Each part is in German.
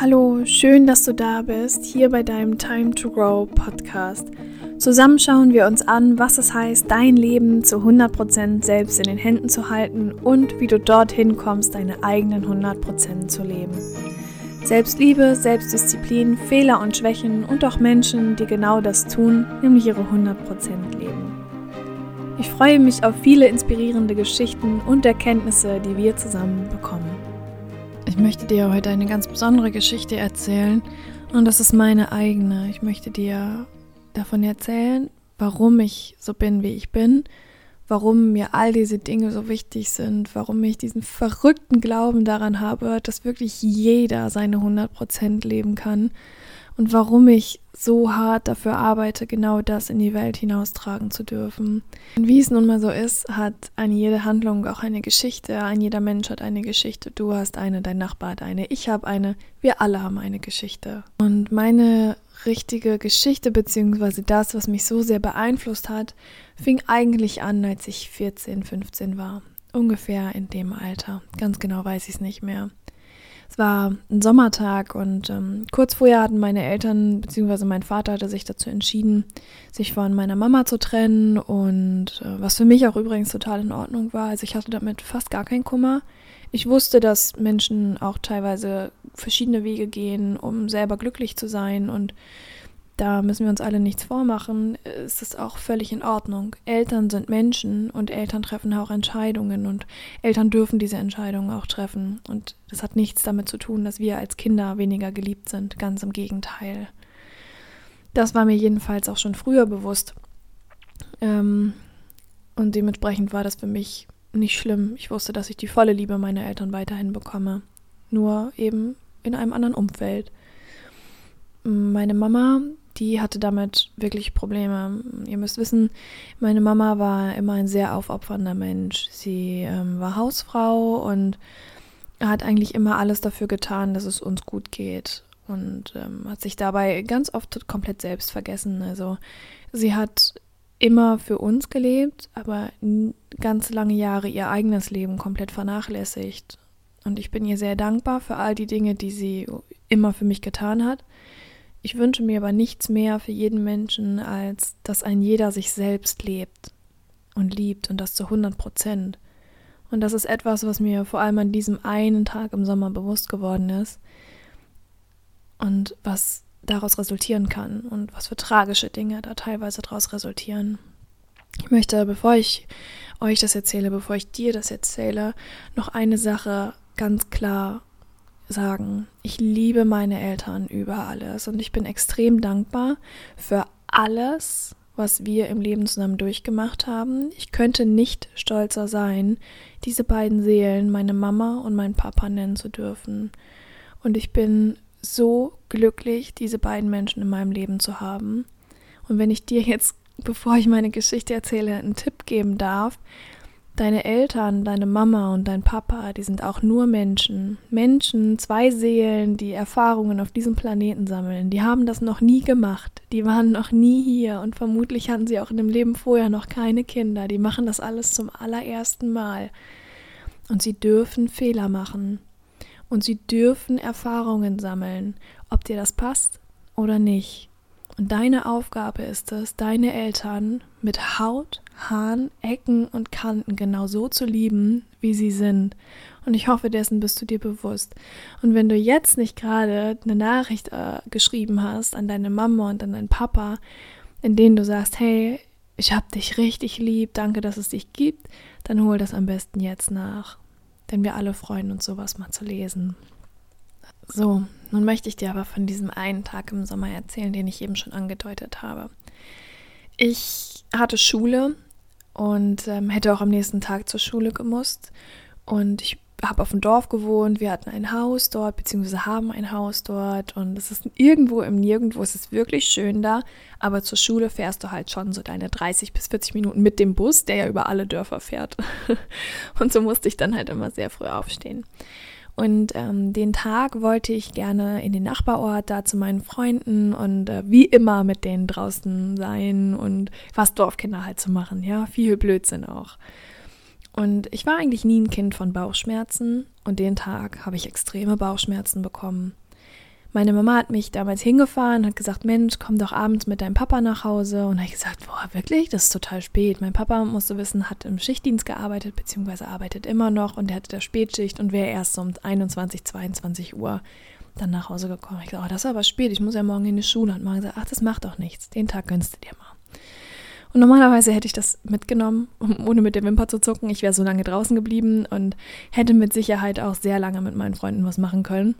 Hallo, schön, dass du da bist, hier bei deinem Time to Grow Podcast. Zusammen schauen wir uns an, was es heißt, dein Leben zu 100% selbst in den Händen zu halten und wie du dorthin kommst, deine eigenen 100% zu leben. Selbstliebe, Selbstdisziplin, Fehler und Schwächen und auch Menschen, die genau das tun, nämlich ihre 100% leben. Ich freue mich auf viele inspirierende Geschichten und Erkenntnisse, die wir zusammen bekommen. Ich möchte dir heute eine ganz besondere Geschichte erzählen. Und das ist meine eigene. Ich möchte dir davon erzählen, warum ich so bin, wie ich bin, warum mir all diese Dinge so wichtig sind, warum ich diesen verrückten Glauben daran habe, dass wirklich jeder seine 100% leben kann. Und warum ich so hart dafür arbeite, genau das in die Welt hinaustragen zu dürfen. Und wie es nun mal so ist, hat eine jede Handlung auch eine Geschichte, ein jeder Mensch hat eine Geschichte, du hast eine, dein Nachbar hat eine, ich habe eine, wir alle haben eine Geschichte. Und meine richtige Geschichte, beziehungsweise das, was mich so sehr beeinflusst hat, fing eigentlich an, als ich 14, 15 war. Ungefähr in dem Alter. Ganz genau weiß ich es nicht mehr. Es war ein Sommertag und ähm, kurz vorher hatten meine Eltern bzw. mein Vater hatte sich dazu entschieden, sich von meiner Mama zu trennen und äh, was für mich auch übrigens total in Ordnung war. Also ich hatte damit fast gar keinen Kummer. Ich wusste, dass Menschen auch teilweise verschiedene Wege gehen, um selber glücklich zu sein und da müssen wir uns alle nichts vormachen, ist es auch völlig in Ordnung. Eltern sind Menschen und Eltern treffen auch Entscheidungen und Eltern dürfen diese Entscheidungen auch treffen. Und das hat nichts damit zu tun, dass wir als Kinder weniger geliebt sind, ganz im Gegenteil. Das war mir jedenfalls auch schon früher bewusst. Ähm, und dementsprechend war das für mich nicht schlimm. Ich wusste, dass ich die volle Liebe meiner Eltern weiterhin bekomme. Nur eben in einem anderen Umfeld. Meine Mama, die hatte damit wirklich Probleme. Ihr müsst wissen, meine Mama war immer ein sehr aufopfernder Mensch. Sie ähm, war Hausfrau und hat eigentlich immer alles dafür getan, dass es uns gut geht. Und ähm, hat sich dabei ganz oft komplett selbst vergessen. Also sie hat immer für uns gelebt, aber ganz lange Jahre ihr eigenes Leben komplett vernachlässigt. Und ich bin ihr sehr dankbar für all die Dinge, die sie immer für mich getan hat. Ich wünsche mir aber nichts mehr für jeden Menschen, als dass ein jeder sich selbst lebt und liebt und das zu 100 Prozent. Und das ist etwas, was mir vor allem an diesem einen Tag im Sommer bewusst geworden ist und was daraus resultieren kann und was für tragische Dinge da teilweise daraus resultieren. Ich möchte, bevor ich euch das erzähle, bevor ich dir das erzähle, noch eine Sache ganz klar sagen, ich liebe meine Eltern über alles und ich bin extrem dankbar für alles, was wir im Leben zusammen durchgemacht haben. Ich könnte nicht stolzer sein, diese beiden Seelen, meine Mama und mein Papa nennen zu dürfen. Und ich bin so glücklich, diese beiden Menschen in meinem Leben zu haben. Und wenn ich dir jetzt, bevor ich meine Geschichte erzähle, einen Tipp geben darf, Deine Eltern, deine Mama und dein Papa, die sind auch nur Menschen. Menschen, zwei Seelen, die Erfahrungen auf diesem Planeten sammeln. Die haben das noch nie gemacht. Die waren noch nie hier und vermutlich hatten sie auch in dem Leben vorher noch keine Kinder. Die machen das alles zum allerersten Mal. Und sie dürfen Fehler machen. Und sie dürfen Erfahrungen sammeln, ob dir das passt oder nicht. Und deine Aufgabe ist es, deine Eltern mit Haut, Haaren, Ecken und Kanten genau so zu lieben, wie sie sind. Und ich hoffe, dessen bist du dir bewusst. Und wenn du jetzt nicht gerade eine Nachricht äh, geschrieben hast an deine Mama und an deinen Papa, in denen du sagst, hey, ich hab dich richtig lieb, danke, dass es dich gibt, dann hol das am besten jetzt nach. Denn wir alle freuen uns, sowas mal zu lesen. So, nun möchte ich dir aber von diesem einen Tag im Sommer erzählen, den ich eben schon angedeutet habe. Ich hatte Schule und ähm, hätte auch am nächsten Tag zur Schule gemusst. Und ich habe auf dem Dorf gewohnt, wir hatten ein Haus dort, beziehungsweise haben ein Haus dort. Und es ist irgendwo im Nirgendwo, es ist wirklich schön da. Aber zur Schule fährst du halt schon so deine 30 bis 40 Minuten mit dem Bus, der ja über alle Dörfer fährt. und so musste ich dann halt immer sehr früh aufstehen. Und ähm, den Tag wollte ich gerne in den Nachbarort, da zu meinen Freunden und äh, wie immer mit denen draußen sein und was Dorfkinder halt zu machen. Ja, viel Blödsinn auch. Und ich war eigentlich nie ein Kind von Bauchschmerzen und den Tag habe ich extreme Bauchschmerzen bekommen. Meine Mama hat mich damals hingefahren, hat gesagt, Mensch, komm doch abends mit deinem Papa nach Hause. Und habe ich gesagt, boah, wirklich? Das ist total spät. Mein Papa, musste wissen, hat im Schichtdienst gearbeitet, beziehungsweise arbeitet immer noch und der hatte da Spätschicht und wäre erst um 21, 22 Uhr dann nach Hause gekommen. Ich gesagt, oh, das ist aber spät, ich muss ja morgen in die Schule. Und Mama gesagt, ach, das macht doch nichts. Den Tag gönnst du dir mal. Und normalerweise hätte ich das mitgenommen, ohne mit der Wimper zu zucken. Ich wäre so lange draußen geblieben und hätte mit Sicherheit auch sehr lange mit meinen Freunden was machen können.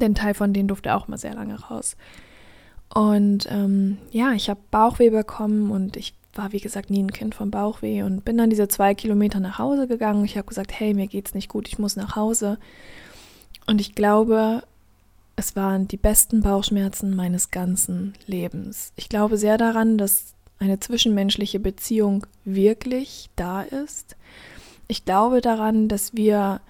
Denn Teil von denen durfte auch mal sehr lange raus. Und ähm, ja, ich habe Bauchweh bekommen und ich war, wie gesagt, nie ein Kind von Bauchweh und bin dann diese zwei Kilometer nach Hause gegangen. Ich habe gesagt, hey, mir geht's nicht gut, ich muss nach Hause. Und ich glaube, es waren die besten Bauchschmerzen meines ganzen Lebens. Ich glaube sehr daran, dass eine zwischenmenschliche Beziehung wirklich da ist. Ich glaube daran, dass wir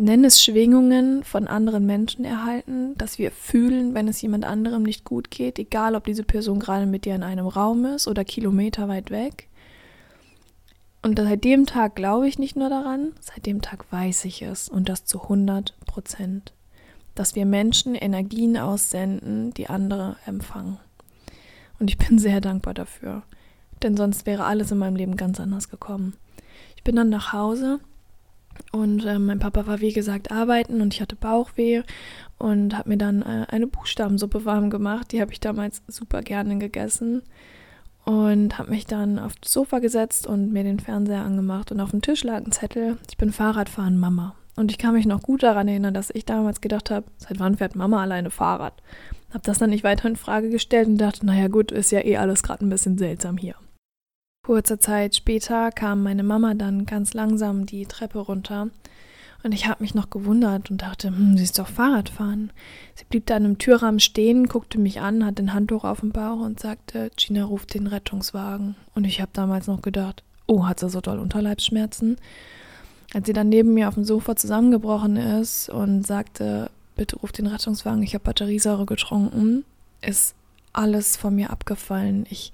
nenne es Schwingungen von anderen Menschen erhalten, dass wir fühlen, wenn es jemand anderem nicht gut geht, egal ob diese Person gerade mit dir in einem Raum ist oder Kilometer weit weg. Und seit dem Tag glaube ich nicht nur daran, seit dem Tag weiß ich es und das zu 100 Prozent, dass wir Menschen Energien aussenden, die andere empfangen. Und ich bin sehr dankbar dafür, denn sonst wäre alles in meinem Leben ganz anders gekommen. Ich bin dann nach Hause und äh, mein Papa war, wie gesagt, arbeiten und ich hatte Bauchweh und habe mir dann äh, eine Buchstabensuppe warm gemacht. Die habe ich damals super gerne gegessen und habe mich dann auf das Sofa gesetzt und mir den Fernseher angemacht. Und auf dem Tisch lag ein Zettel, ich bin Fahrradfahren Mama. Und ich kann mich noch gut daran erinnern, dass ich damals gedacht habe, seit wann fährt Mama alleine Fahrrad? Habe das dann nicht weiter in Frage gestellt und dachte, naja gut, ist ja eh alles gerade ein bisschen seltsam hier. Kurze Zeit später kam meine Mama dann ganz langsam die Treppe runter und ich habe mich noch gewundert und dachte, hm, sie ist doch Fahrradfahren. Sie blieb dann im Türrahmen stehen, guckte mich an, hat den Handtuch auf dem Bauch und sagte, Gina ruft den Rettungswagen. Und ich habe damals noch gedacht, oh, hat sie so doll Unterleibsschmerzen? Als sie dann neben mir auf dem Sofa zusammengebrochen ist und sagte, bitte ruft den Rettungswagen, ich habe Batteriesäure getrunken, ist alles von mir abgefallen. Ich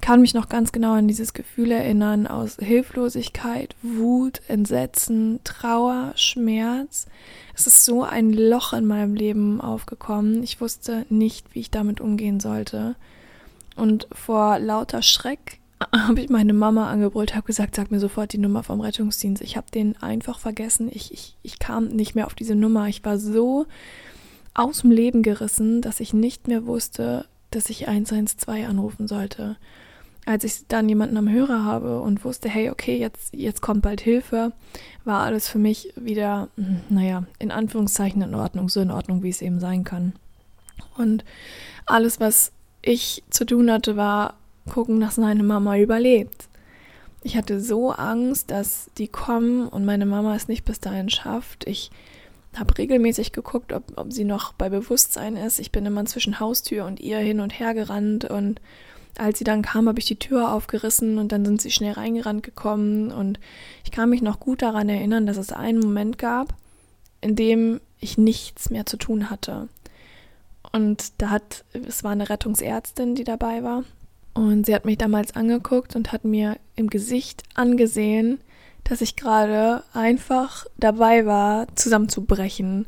kann mich noch ganz genau an dieses Gefühl erinnern aus Hilflosigkeit, Wut, Entsetzen, Trauer, Schmerz. Es ist so ein Loch in meinem Leben aufgekommen. Ich wusste nicht, wie ich damit umgehen sollte. Und vor lauter Schreck habe ich meine Mama angebrüllt, habe gesagt, sag mir sofort die Nummer vom Rettungsdienst. Ich habe den einfach vergessen. Ich, ich, ich kam nicht mehr auf diese Nummer. Ich war so aus dem Leben gerissen, dass ich nicht mehr wusste, dass ich 112 anrufen sollte als ich dann jemanden am Hörer habe und wusste, hey, okay, jetzt, jetzt kommt bald Hilfe, war alles für mich wieder, hm, naja, in Anführungszeichen in Ordnung, so in Ordnung, wie es eben sein kann. Und alles, was ich zu tun hatte, war gucken, dass meine Mama überlebt. Ich hatte so Angst, dass die kommen und meine Mama es nicht bis dahin schafft. Ich habe regelmäßig geguckt, ob, ob sie noch bei Bewusstsein ist. Ich bin immer zwischen Haustür und ihr hin und her gerannt und als sie dann kam, habe ich die Tür aufgerissen und dann sind sie schnell reingerannt gekommen und ich kann mich noch gut daran erinnern, dass es einen Moment gab, in dem ich nichts mehr zu tun hatte. Und da hat, es war eine Rettungsärztin, die dabei war. Und sie hat mich damals angeguckt und hat mir im Gesicht angesehen, dass ich gerade einfach dabei war, zusammenzubrechen.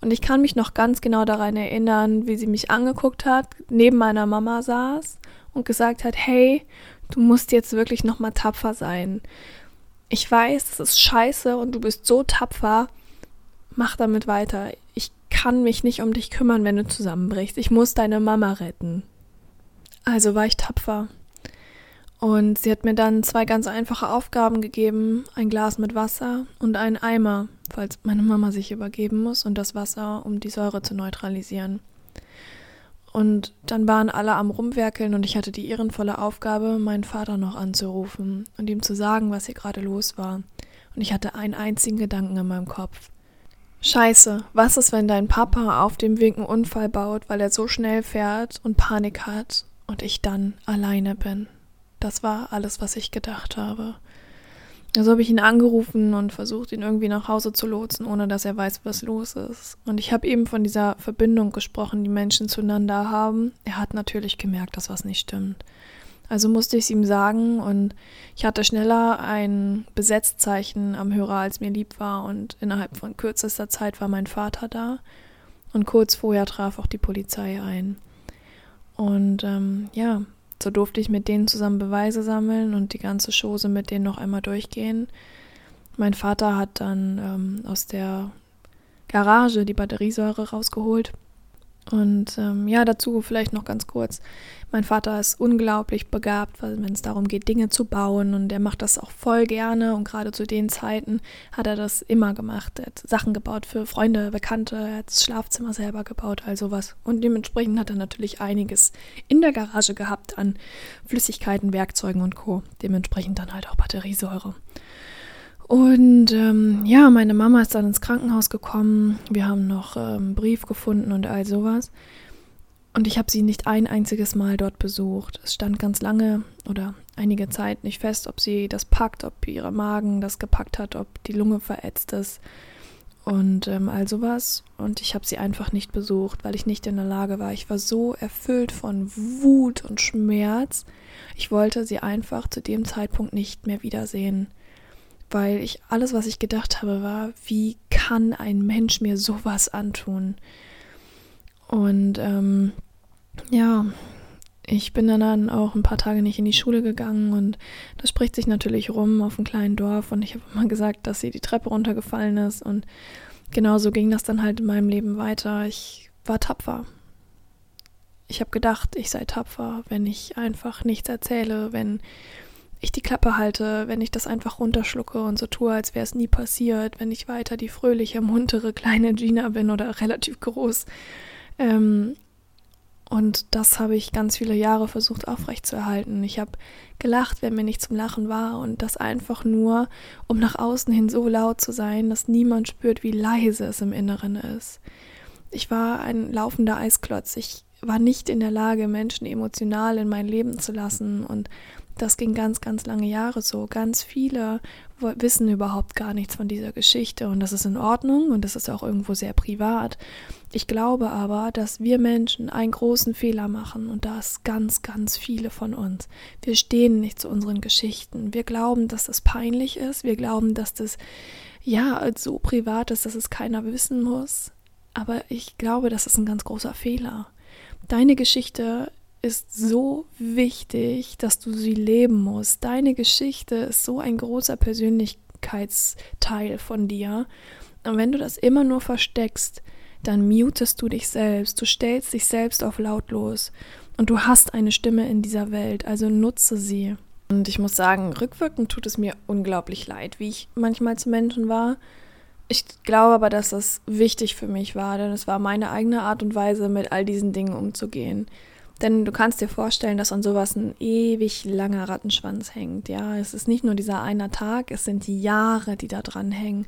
Und ich kann mich noch ganz genau daran erinnern, wie sie mich angeguckt hat, neben meiner Mama saß und gesagt hat, hey, du musst jetzt wirklich nochmal tapfer sein. Ich weiß, das ist scheiße und du bist so tapfer. Mach damit weiter. Ich kann mich nicht um dich kümmern, wenn du zusammenbrichst. Ich muss deine Mama retten. Also war ich tapfer. Und sie hat mir dann zwei ganz einfache Aufgaben gegeben: ein Glas mit Wasser und einen Eimer, falls meine Mama sich übergeben muss, und das Wasser, um die Säure zu neutralisieren. Und dann waren alle am Rumwerkeln und ich hatte die ehrenvolle Aufgabe, meinen Vater noch anzurufen und ihm zu sagen, was hier gerade los war. Und ich hatte einen einzigen Gedanken in meinem Kopf. Scheiße, was ist, wenn dein Papa auf dem Weg einen Unfall baut, weil er so schnell fährt und Panik hat und ich dann alleine bin? Das war alles, was ich gedacht habe. Also habe ich ihn angerufen und versucht, ihn irgendwie nach Hause zu lotsen, ohne dass er weiß, was los ist. Und ich habe eben von dieser Verbindung gesprochen, die Menschen zueinander haben. Er hat natürlich gemerkt, dass was nicht stimmt. Also musste ich es ihm sagen und ich hatte schneller ein Besetzzeichen am Hörer, als mir lieb war und innerhalb von kürzester Zeit war mein Vater da. Und kurz vorher traf auch die Polizei ein. Und ähm, ja, so durfte ich mit denen zusammen Beweise sammeln und die ganze Chose mit denen noch einmal durchgehen. Mein Vater hat dann ähm, aus der Garage die Batteriesäure rausgeholt und ähm, ja, dazu vielleicht noch ganz kurz. Mein Vater ist unglaublich begabt, wenn es darum geht, Dinge zu bauen. Und er macht das auch voll gerne. Und gerade zu den Zeiten hat er das immer gemacht. Er hat Sachen gebaut für Freunde, Bekannte. Er hat das Schlafzimmer selber gebaut, all sowas. Und dementsprechend hat er natürlich einiges in der Garage gehabt an Flüssigkeiten, Werkzeugen und Co. Dementsprechend dann halt auch Batteriesäure. Und ähm, ja, meine Mama ist dann ins Krankenhaus gekommen. Wir haben noch ähm, einen Brief gefunden und all sowas. Und ich habe sie nicht ein einziges Mal dort besucht. Es stand ganz lange oder einige Zeit nicht fest, ob sie das packt, ob ihre Magen das gepackt hat, ob die Lunge verätzt ist und ähm, all sowas. Und ich habe sie einfach nicht besucht, weil ich nicht in der Lage war. Ich war so erfüllt von Wut und Schmerz. Ich wollte sie einfach zu dem Zeitpunkt nicht mehr wiedersehen weil ich alles, was ich gedacht habe, war, wie kann ein Mensch mir sowas antun? Und ähm, ja, ich bin dann auch ein paar Tage nicht in die Schule gegangen und das spricht sich natürlich rum auf einem kleinen Dorf und ich habe immer gesagt, dass sie die Treppe runtergefallen ist und genauso ging das dann halt in meinem Leben weiter. Ich war tapfer. Ich habe gedacht, ich sei tapfer, wenn ich einfach nichts erzähle, wenn ich die Klappe halte, wenn ich das einfach runterschlucke und so tue, als wäre es nie passiert, wenn ich weiter die fröhliche, muntere kleine Gina bin oder relativ groß. Ähm, und das habe ich ganz viele Jahre versucht aufrechtzuerhalten. Ich habe gelacht, wenn mir nicht zum Lachen war und das einfach nur, um nach außen hin so laut zu sein, dass niemand spürt, wie leise es im Inneren ist. Ich war ein laufender Eisklotz. Ich war nicht in der Lage, Menschen emotional in mein Leben zu lassen und das ging ganz, ganz lange Jahre so. Ganz viele wissen überhaupt gar nichts von dieser Geschichte und das ist in Ordnung und das ist auch irgendwo sehr privat. Ich glaube aber, dass wir Menschen einen großen Fehler machen und das ganz, ganz viele von uns. Wir stehen nicht zu unseren Geschichten. Wir glauben, dass das peinlich ist. Wir glauben, dass das ja so privat ist, dass es keiner wissen muss. Aber ich glaube, das ist ein ganz großer Fehler. Deine Geschichte ist so wichtig, dass du sie leben musst. Deine Geschichte ist so ein großer Persönlichkeitsteil von dir. Und wenn du das immer nur versteckst, dann mutest du dich selbst, du stellst dich selbst auf lautlos und du hast eine Stimme in dieser Welt, also nutze sie. Und ich muss sagen, rückwirkend tut es mir unglaublich leid, wie ich manchmal zu Menschen war. Ich glaube aber, dass das wichtig für mich war, denn es war meine eigene Art und Weise, mit all diesen Dingen umzugehen. Denn du kannst dir vorstellen, dass an sowas ein ewig langer Rattenschwanz hängt. Ja, es ist nicht nur dieser eine Tag, es sind die Jahre, die da dran hängen.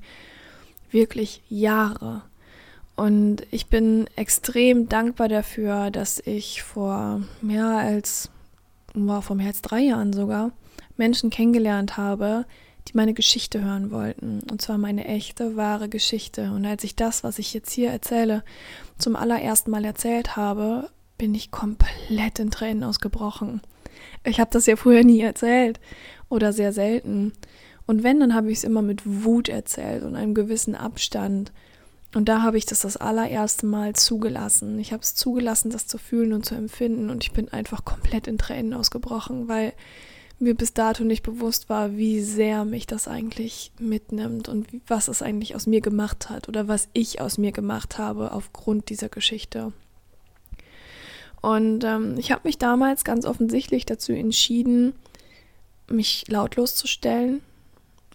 Wirklich Jahre. Und ich bin extrem dankbar dafür, dass ich vor mehr als, wow, vor mehr als drei Jahren sogar, Menschen kennengelernt habe, die meine Geschichte hören wollten. Und zwar meine echte, wahre Geschichte. Und als ich das, was ich jetzt hier erzähle, zum allerersten Mal erzählt habe, bin ich komplett in Tränen ausgebrochen. Ich habe das ja früher nie erzählt oder sehr selten. Und wenn, dann habe ich es immer mit Wut erzählt und einem gewissen Abstand. Und da habe ich das das allererste Mal zugelassen. Ich habe es zugelassen, das zu fühlen und zu empfinden. Und ich bin einfach komplett in Tränen ausgebrochen, weil mir bis dato nicht bewusst war, wie sehr mich das eigentlich mitnimmt und was es eigentlich aus mir gemacht hat oder was ich aus mir gemacht habe aufgrund dieser Geschichte. Und ähm, ich habe mich damals ganz offensichtlich dazu entschieden, mich lautlos zu stellen,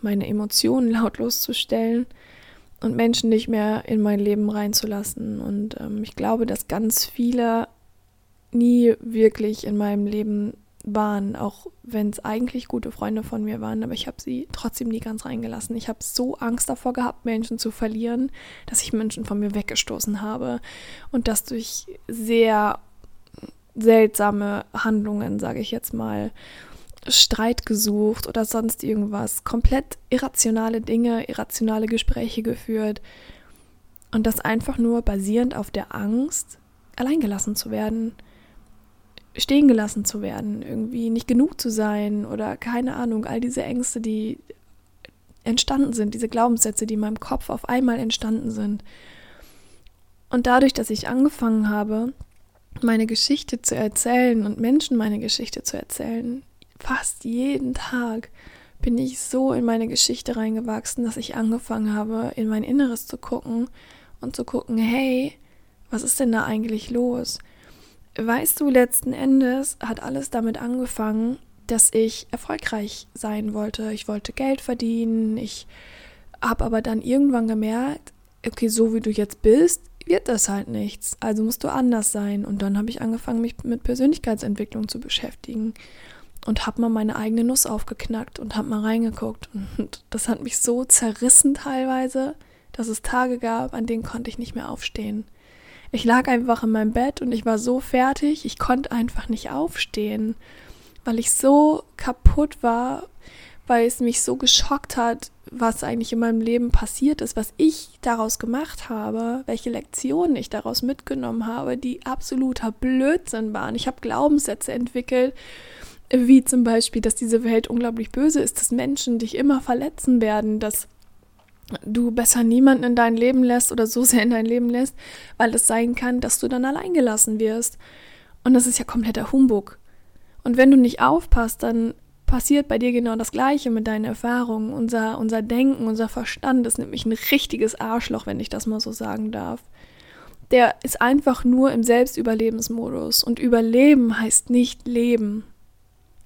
meine Emotionen lautlos zu stellen und Menschen nicht mehr in mein Leben reinzulassen. Und ähm, ich glaube, dass ganz viele nie wirklich in meinem Leben waren, auch wenn es eigentlich gute Freunde von mir waren, aber ich habe sie trotzdem nie ganz reingelassen. Ich habe so Angst davor gehabt, Menschen zu verlieren, dass ich Menschen von mir weggestoßen habe und das durch sehr seltsame Handlungen, sage ich jetzt mal, Streit gesucht oder sonst irgendwas, komplett irrationale Dinge, irrationale Gespräche geführt. Und das einfach nur basierend auf der Angst, alleingelassen zu werden, stehen gelassen zu werden, irgendwie nicht genug zu sein oder keine Ahnung, all diese Ängste, die entstanden sind, diese Glaubenssätze, die in meinem Kopf auf einmal entstanden sind. Und dadurch, dass ich angefangen habe, meine Geschichte zu erzählen und Menschen meine Geschichte zu erzählen, fast jeden Tag bin ich so in meine Geschichte reingewachsen, dass ich angefangen habe, in mein Inneres zu gucken und zu gucken, hey, was ist denn da eigentlich los? Weißt du, letzten Endes hat alles damit angefangen, dass ich erfolgreich sein wollte. Ich wollte Geld verdienen. Ich habe aber dann irgendwann gemerkt, okay, so wie du jetzt bist, wird das halt nichts. Also musst du anders sein. Und dann habe ich angefangen, mich mit Persönlichkeitsentwicklung zu beschäftigen und habe mal meine eigene Nuss aufgeknackt und habe mal reingeguckt. Und das hat mich so zerrissen teilweise, dass es Tage gab, an denen konnte ich nicht mehr aufstehen. Ich lag einfach in meinem Bett und ich war so fertig, ich konnte einfach nicht aufstehen, weil ich so kaputt war, weil es mich so geschockt hat, was eigentlich in meinem Leben passiert ist, was ich daraus gemacht habe, welche Lektionen ich daraus mitgenommen habe, die absoluter Blödsinn waren. Ich habe Glaubenssätze entwickelt, wie zum Beispiel, dass diese Welt unglaublich böse ist, dass Menschen dich immer verletzen werden, dass du besser niemanden in dein Leben lässt oder so sehr in dein Leben lässt, weil es sein kann, dass du dann allein gelassen wirst. Und das ist ja kompletter Humbug. Und wenn du nicht aufpasst, dann passiert bei dir genau das Gleiche mit deinen Erfahrungen. Unser, unser Denken, unser Verstand ist nämlich ein richtiges Arschloch, wenn ich das mal so sagen darf. Der ist einfach nur im Selbstüberlebensmodus. Und Überleben heißt nicht leben.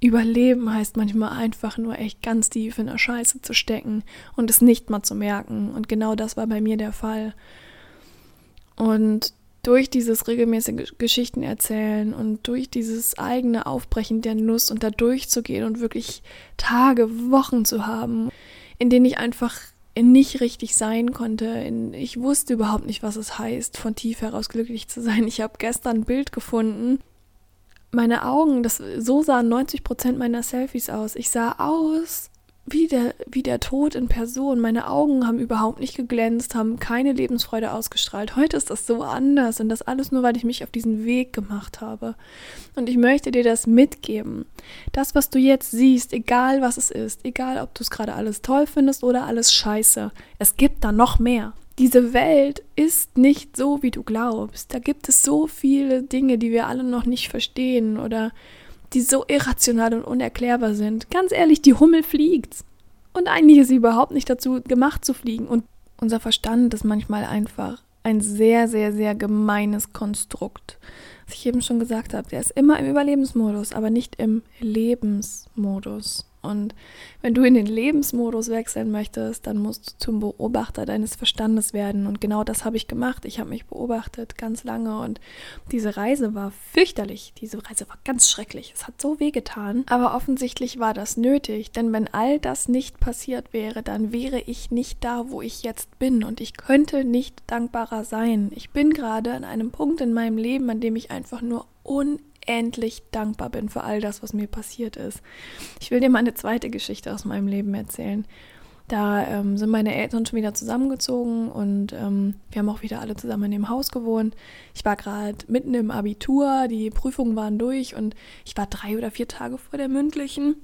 Überleben heißt manchmal einfach nur echt ganz tief in der Scheiße zu stecken und es nicht mal zu merken. Und genau das war bei mir der Fall. Und durch dieses regelmäßige Geschichten erzählen und durch dieses eigene Aufbrechen der Nuss und da durchzugehen und wirklich Tage, Wochen zu haben, in denen ich einfach nicht richtig sein konnte. ich wusste überhaupt nicht, was es heißt, von tief heraus glücklich zu sein. Ich habe gestern ein Bild gefunden meine Augen, das, so sahen 90 Prozent meiner Selfies aus. Ich sah aus wie der, wie der Tod in Person. Meine Augen haben überhaupt nicht geglänzt, haben keine Lebensfreude ausgestrahlt. Heute ist das so anders und das alles nur, weil ich mich auf diesen Weg gemacht habe. Und ich möchte dir das mitgeben. Das, was du jetzt siehst, egal was es ist, egal ob du es gerade alles toll findest oder alles scheiße, es gibt da noch mehr diese Welt ist nicht so, wie du glaubst. Da gibt es so viele Dinge, die wir alle noch nicht verstehen oder die so irrational und unerklärbar sind. Ganz ehrlich, die Hummel fliegt. Und eigentlich ist sie überhaupt nicht dazu gemacht zu fliegen. Und unser Verstand ist manchmal einfach ein sehr, sehr, sehr gemeines Konstrukt. Was ich eben schon gesagt habe, der ist immer im Überlebensmodus, aber nicht im Lebensmodus. Und wenn du in den Lebensmodus wechseln möchtest, dann musst du zum Beobachter deines Verstandes werden. Und genau das habe ich gemacht. Ich habe mich beobachtet ganz lange und diese Reise war fürchterlich. Diese Reise war ganz schrecklich. Es hat so weh getan. Aber offensichtlich war das nötig, denn wenn all das nicht passiert wäre, dann wäre ich nicht da, wo ich jetzt bin. Und ich könnte nicht dankbarer sein. Ich bin gerade an einem Punkt in meinem Leben, an dem ich einfach nur unendlich unendlich dankbar bin für all das, was mir passiert ist. Ich will dir mal eine zweite Geschichte aus meinem Leben erzählen. Da ähm, sind meine Eltern schon wieder zusammengezogen und ähm, wir haben auch wieder alle zusammen in dem Haus gewohnt. Ich war gerade mitten im Abitur, die Prüfungen waren durch und ich war drei oder vier Tage vor der mündlichen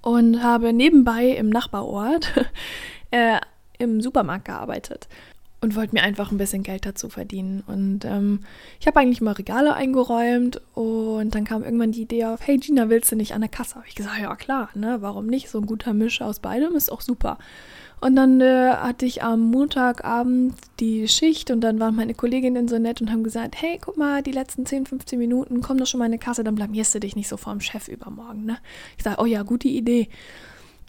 und habe nebenbei im Nachbarort äh, im Supermarkt gearbeitet und wollte mir einfach ein bisschen Geld dazu verdienen. Und ähm, ich habe eigentlich mal Regale eingeräumt und dann kam irgendwann die Idee auf, hey Gina, willst du nicht an der Kasse? Habe ich gesagt, ja klar, ne? Warum nicht? So ein guter Misch aus beidem ist auch super. Und dann äh, hatte ich am Montagabend die Schicht und dann waren meine Kolleginnen so nett und haben gesagt, hey, guck mal, die letzten 10, 15 Minuten, komm doch schon mal in die Kasse, dann blamierst du dich nicht so vor dem Chef übermorgen, ne? Ich sage, oh ja, gute Idee.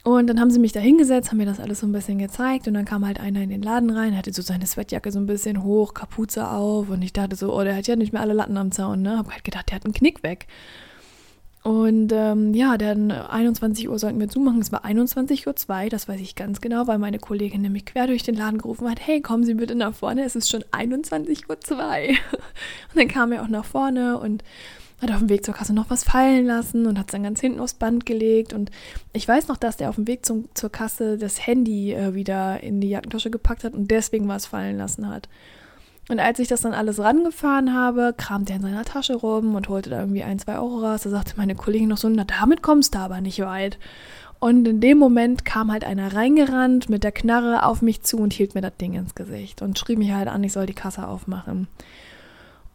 Und dann haben sie mich da hingesetzt, haben mir das alles so ein bisschen gezeigt und dann kam halt einer in den Laden rein, hatte so seine Sweatjacke so ein bisschen hoch, Kapuze auf und ich dachte so, oh, der hat ja nicht mehr alle Latten am Zaun, ne? Hab halt gedacht, der hat einen Knick weg. Und ähm, ja, dann 21 Uhr sollten wir zumachen. Es war 21.02 Uhr, das weiß ich ganz genau, weil meine Kollegin nämlich quer durch den Laden gerufen hat, hey, kommen Sie bitte nach vorne, es ist schon 21.02 Uhr. Und dann kam er auch nach vorne und hat auf dem Weg zur Kasse noch was fallen lassen und hat es dann ganz hinten aufs Band gelegt. Und ich weiß noch, dass der auf dem Weg zum, zur Kasse das Handy äh, wieder in die Jackentasche gepackt hat und deswegen was fallen lassen hat. Und als ich das dann alles rangefahren habe, kramte er in seiner Tasche rum und holte da irgendwie ein, zwei Euro raus. Da sagte meine Kollegin noch so, na damit kommst du aber nicht weit. Und in dem Moment kam halt einer reingerannt mit der Knarre auf mich zu und hielt mir das Ding ins Gesicht und schrieb mich halt an, ich soll die Kasse aufmachen.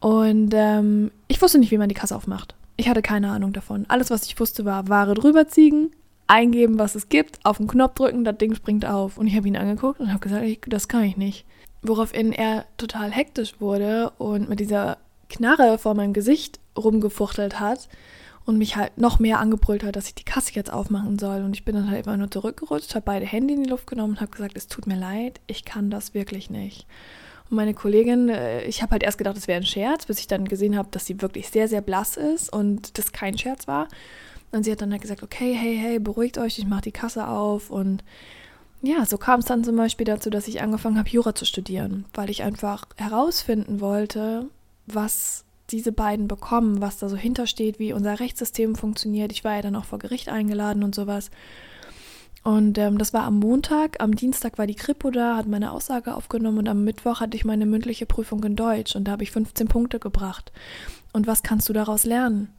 Und ähm, ich wusste nicht, wie man die Kasse aufmacht. Ich hatte keine Ahnung davon. Alles, was ich wusste, war Ware drüberziehen, eingeben, was es gibt, auf den Knopf drücken, das Ding springt auf. Und ich habe ihn angeguckt und habe gesagt, ich, das kann ich nicht. Woraufhin er total hektisch wurde und mit dieser Knarre vor meinem Gesicht rumgefuchtelt hat und mich halt noch mehr angebrüllt hat, dass ich die Kasse jetzt aufmachen soll. Und ich bin dann halt immer nur zurückgerutscht, habe beide Hände in die Luft genommen und habe gesagt, es tut mir leid, ich kann das wirklich nicht. Meine Kollegin, äh, ich habe halt erst gedacht, es wäre ein Scherz, bis ich dann gesehen habe, dass sie wirklich sehr, sehr blass ist und das kein Scherz war. Und sie hat dann halt gesagt, okay, hey, hey, beruhigt euch, ich mache die Kasse auf. Und ja, so kam es dann zum Beispiel dazu, dass ich angefangen habe, Jura zu studieren, weil ich einfach herausfinden wollte, was diese beiden bekommen, was da so hintersteht, wie unser Rechtssystem funktioniert. Ich war ja dann auch vor Gericht eingeladen und sowas. Und ähm, das war am Montag, am Dienstag war die Kripo da, hat meine Aussage aufgenommen und am Mittwoch hatte ich meine mündliche Prüfung in Deutsch und da habe ich 15 Punkte gebracht. Und was kannst du daraus lernen?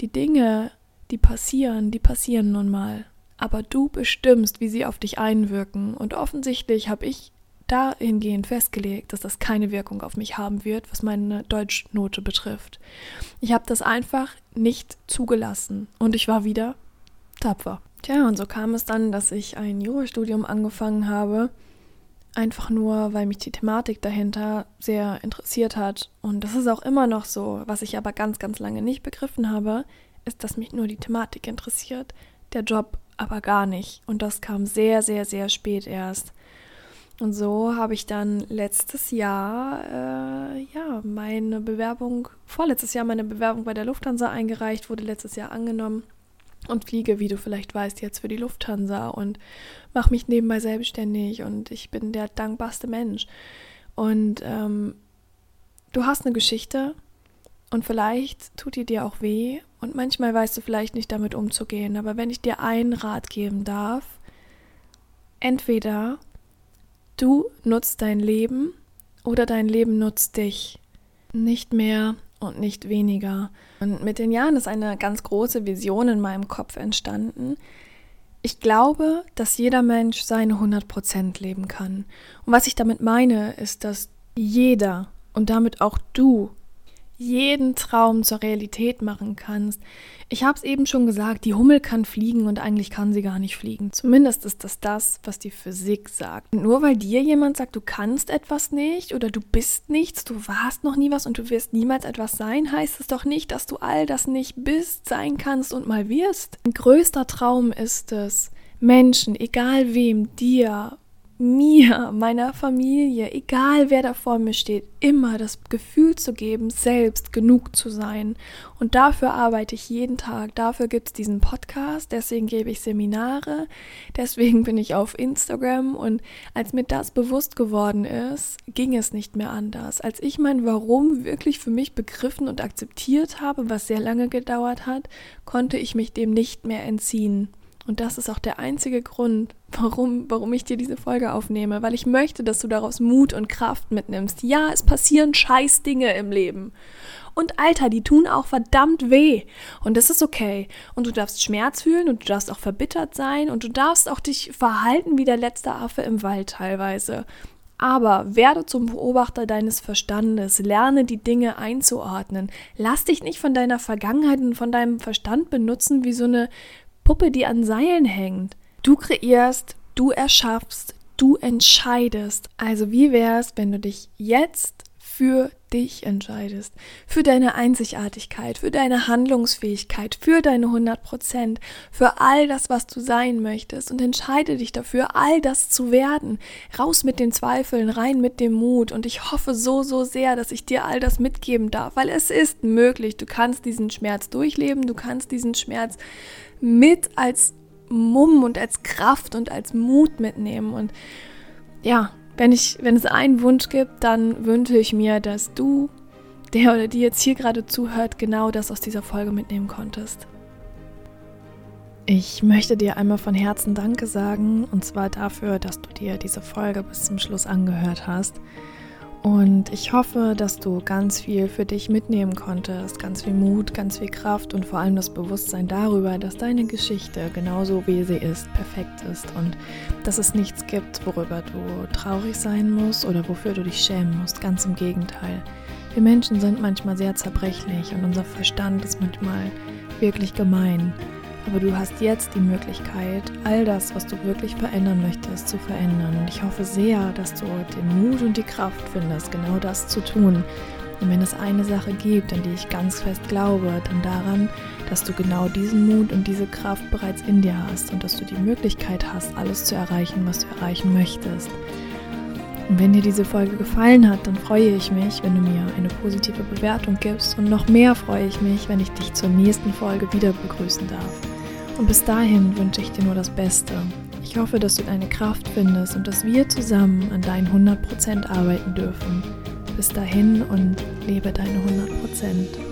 Die Dinge, die passieren, die passieren nun mal. Aber du bestimmst, wie sie auf dich einwirken. Und offensichtlich habe ich dahingehend festgelegt, dass das keine Wirkung auf mich haben wird, was meine Deutschnote betrifft. Ich habe das einfach nicht zugelassen und ich war wieder tapfer. Tja, und so kam es dann, dass ich ein Jurastudium angefangen habe, einfach nur, weil mich die Thematik dahinter sehr interessiert hat. Und das ist auch immer noch so. Was ich aber ganz, ganz lange nicht begriffen habe, ist, dass mich nur die Thematik interessiert, der Job aber gar nicht. Und das kam sehr, sehr, sehr spät erst. Und so habe ich dann letztes Jahr, äh, ja, meine Bewerbung, vorletztes Jahr meine Bewerbung bei der Lufthansa eingereicht, wurde letztes Jahr angenommen und fliege, wie du vielleicht weißt, jetzt für die Lufthansa und mache mich nebenbei selbstständig und ich bin der dankbarste Mensch. Und ähm, du hast eine Geschichte und vielleicht tut die dir auch weh und manchmal weißt du vielleicht nicht damit umzugehen. Aber wenn ich dir einen Rat geben darf, entweder du nutzt dein Leben oder dein Leben nutzt dich. Nicht mehr und nicht weniger. Und mit den Jahren ist eine ganz große Vision in meinem Kopf entstanden. Ich glaube, dass jeder Mensch seine 100% leben kann. Und was ich damit meine, ist, dass jeder und damit auch du jeden Traum zur Realität machen kannst. Ich habe es eben schon gesagt, die Hummel kann fliegen und eigentlich kann sie gar nicht fliegen. Zumindest ist das das, was die Physik sagt. Und nur weil dir jemand sagt, du kannst etwas nicht oder du bist nichts, du warst noch nie was und du wirst niemals etwas sein, heißt es doch nicht, dass du all das nicht bist, sein kannst und mal wirst. Ein größter Traum ist es, Menschen, egal wem, dir, mir, meiner Familie, egal wer da vor mir steht, immer das Gefühl zu geben, selbst genug zu sein. Und dafür arbeite ich jeden Tag. Dafür gibt es diesen Podcast, deswegen gebe ich Seminare, deswegen bin ich auf Instagram. Und als mir das bewusst geworden ist, ging es nicht mehr anders. Als ich mein Warum wirklich für mich begriffen und akzeptiert habe, was sehr lange gedauert hat, konnte ich mich dem nicht mehr entziehen. Und das ist auch der einzige Grund, warum, warum ich dir diese Folge aufnehme, weil ich möchte, dass du daraus Mut und Kraft mitnimmst. Ja, es passieren scheiß Dinge im Leben. Und Alter, die tun auch verdammt weh. Und das ist okay. Und du darfst Schmerz fühlen und du darfst auch verbittert sein und du darfst auch dich verhalten wie der letzte Affe im Wald teilweise. Aber werde zum Beobachter deines Verstandes, lerne die Dinge einzuordnen. Lass dich nicht von deiner Vergangenheit und von deinem Verstand benutzen wie so eine Puppe, die an Seilen hängt. Du kreierst, du erschaffst, du entscheidest. Also wie wär's, wenn du dich jetzt für dich entscheidest, für deine Einzigartigkeit, für deine Handlungsfähigkeit, für deine 100 Prozent, für all das, was du sein möchtest und entscheide dich dafür, all das zu werden. Raus mit den Zweifeln, rein mit dem Mut und ich hoffe so, so sehr, dass ich dir all das mitgeben darf, weil es ist möglich. Du kannst diesen Schmerz durchleben, du kannst diesen Schmerz mit als Mumm und als Kraft und als Mut mitnehmen. Und ja, wenn, ich, wenn es einen Wunsch gibt, dann wünsche ich mir, dass du, der oder die jetzt hier gerade zuhört, genau das aus dieser Folge mitnehmen konntest. Ich möchte dir einmal von Herzen Danke sagen, und zwar dafür, dass du dir diese Folge bis zum Schluss angehört hast. Und ich hoffe, dass du ganz viel für dich mitnehmen konntest, ganz viel Mut, ganz viel Kraft und vor allem das Bewusstsein darüber, dass deine Geschichte genauso wie sie ist, perfekt ist und dass es nichts gibt, worüber du traurig sein musst oder wofür du dich schämen musst. Ganz im Gegenteil. Wir Menschen sind manchmal sehr zerbrechlich und unser Verstand ist manchmal wirklich gemein. Aber du hast jetzt die Möglichkeit, all das, was du wirklich verändern möchtest, zu verändern. Und ich hoffe sehr, dass du den Mut und die Kraft findest, genau das zu tun. Und wenn es eine Sache gibt, an die ich ganz fest glaube, dann daran, dass du genau diesen Mut und diese Kraft bereits in dir hast und dass du die Möglichkeit hast, alles zu erreichen, was du erreichen möchtest. Und wenn dir diese Folge gefallen hat, dann freue ich mich, wenn du mir eine positive Bewertung gibst und noch mehr freue ich mich, wenn ich dich zur nächsten Folge wieder begrüßen darf. Und bis dahin wünsche ich dir nur das Beste. Ich hoffe, dass du deine Kraft findest und dass wir zusammen an deinen 100% arbeiten dürfen. Bis dahin und lebe deine 100%.